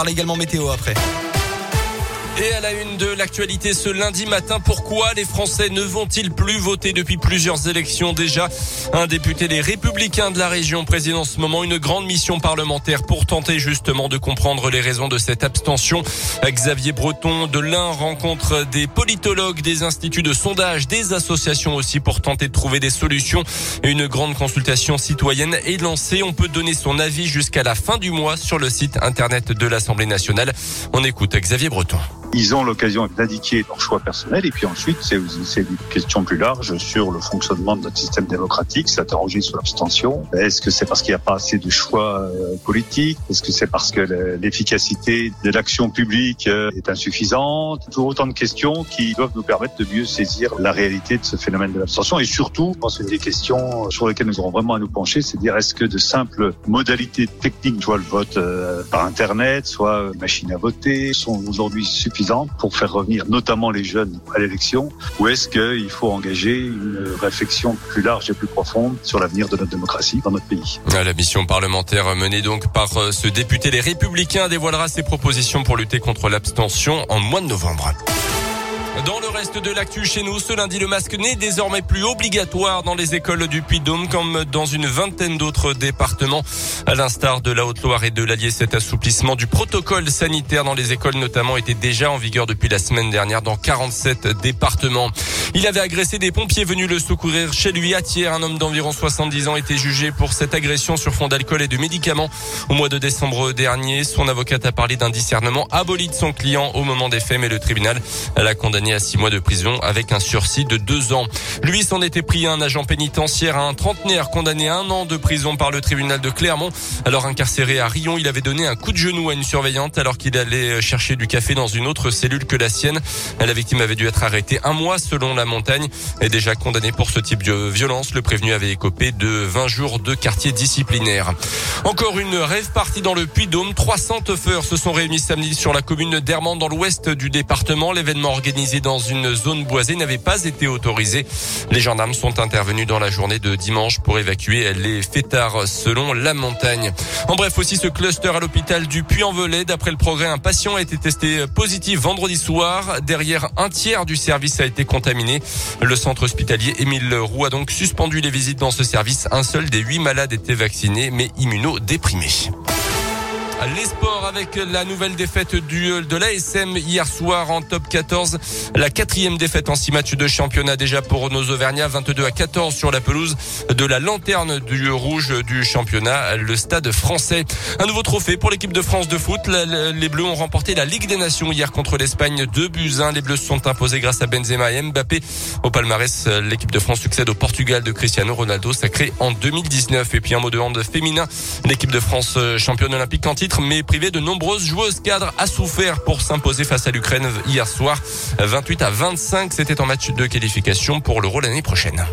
parle également météo après. Et à la une de l'actualité ce lundi matin, pourquoi les Français ne vont-ils plus voter depuis plusieurs élections? Déjà Un député des Républicains de la région préside en ce moment une grande mission parlementaire pour tenter justement de comprendre les raisons de cette abstention. Xavier Breton de l'Ain rencontre des politologues, des instituts de sondage, des associations aussi pour tenter de trouver des solutions. Une grande consultation citoyenne est lancée. On peut donner son avis jusqu'à la fin du mois sur le site internet de l'Assemblée nationale. On écoute Xavier Breton. Ils ont l'occasion d'indiquer leur choix personnel et puis ensuite c'est une question plus large sur le fonctionnement de notre système démocratique, s'interroger sur l'abstention. Est-ce que c'est parce qu'il n'y a pas assez de choix euh, politiques? Est-ce que c'est parce que l'efficacité de l'action publique euh, est insuffisante? Toujours autant de questions qui doivent nous permettre de mieux saisir la réalité de ce phénomène de l'abstention. Et surtout, je pense une des questions sur lesquelles nous aurons vraiment à nous pencher, c'est dire est-ce que de simples modalités techniques, soit le vote euh, par internet, soit machine à voter, sont aujourd'hui suffisantes pour faire revenir notamment les jeunes à l'élection Ou est-ce qu'il faut engager une réflexion plus large et plus profonde sur l'avenir de notre démocratie dans notre pays? La mission parlementaire menée donc par euh, ce député Les Républicains dévoilera ses propositions pour lutter contre l'abstention en mois de novembre. Dans le reste de l'actu chez nous, ce lundi, le masque n'est désormais plus obligatoire dans les écoles du Puy-Dôme comme dans une vingtaine d'autres départements. À l'instar de la Haute-Loire et de l'Allier, cet assouplissement du protocole sanitaire dans les écoles notamment était déjà en vigueur depuis la semaine dernière dans 47 départements. Il avait agressé des pompiers venus le secourir chez lui à Thiers. Un homme d'environ 70 ans était jugé pour cette agression sur fond d'alcool et de médicaments. Au mois de décembre dernier, son avocate a parlé d'un discernement aboli de son client au moment des faits, mais le tribunal l'a condamné à six mois de prison avec un sursis de deux ans. Lui s'en était pris un agent pénitentiaire, un trentenaire condamné à un an de prison par le tribunal de Clermont. Alors incarcéré à Rion, il avait donné un coup de genou à une surveillante alors qu'il allait chercher du café dans une autre cellule que la sienne. La victime avait dû être arrêtée un mois selon la montagne. Et déjà condamné pour ce type de violence, le prévenu avait écopé de 20 jours de quartier disciplinaire. Encore une rêve partie dans le Puy-Dôme. 300 teufeurs se sont réunis samedi sur la commune d'Hermand dans l'ouest du département. L'événement organisé dans une zone boisée n'avait pas été autorisé. Les gendarmes sont intervenus dans la journée de dimanche pour évacuer les fêtards selon la montagne. En bref, aussi ce cluster à l'hôpital du Puy-en-Velay. D'après le progrès, un patient a été testé positif vendredi soir. Derrière, un tiers du service a été contaminé. Le centre hospitalier Émile Roux a donc suspendu les visites dans ce service. Un seul des huit malades était vacciné mais immunodéprimé. Les sports avec la nouvelle défaite du, de l'ASM hier soir en top 14. La quatrième défaite en six matchs de championnat déjà pour nos Auvergnats. 22 à 14 sur la pelouse de la lanterne du rouge du championnat, le stade français. Un nouveau trophée pour l'équipe de France de foot. Les Bleus ont remporté la Ligue des Nations hier contre l'Espagne. Deux buts 1. Les Bleus se sont imposés grâce à Benzema et Mbappé. Au palmarès, l'équipe de France succède au Portugal de Cristiano Ronaldo, sacré en 2019. Et puis un mot de hand féminin. L'équipe de France championne olympique en mais privé de nombreuses joueuses cadres a souffert pour s'imposer face à l'Ukraine hier soir. 28 à 25, c'était en match de qualification pour l'Euro l'année prochaine.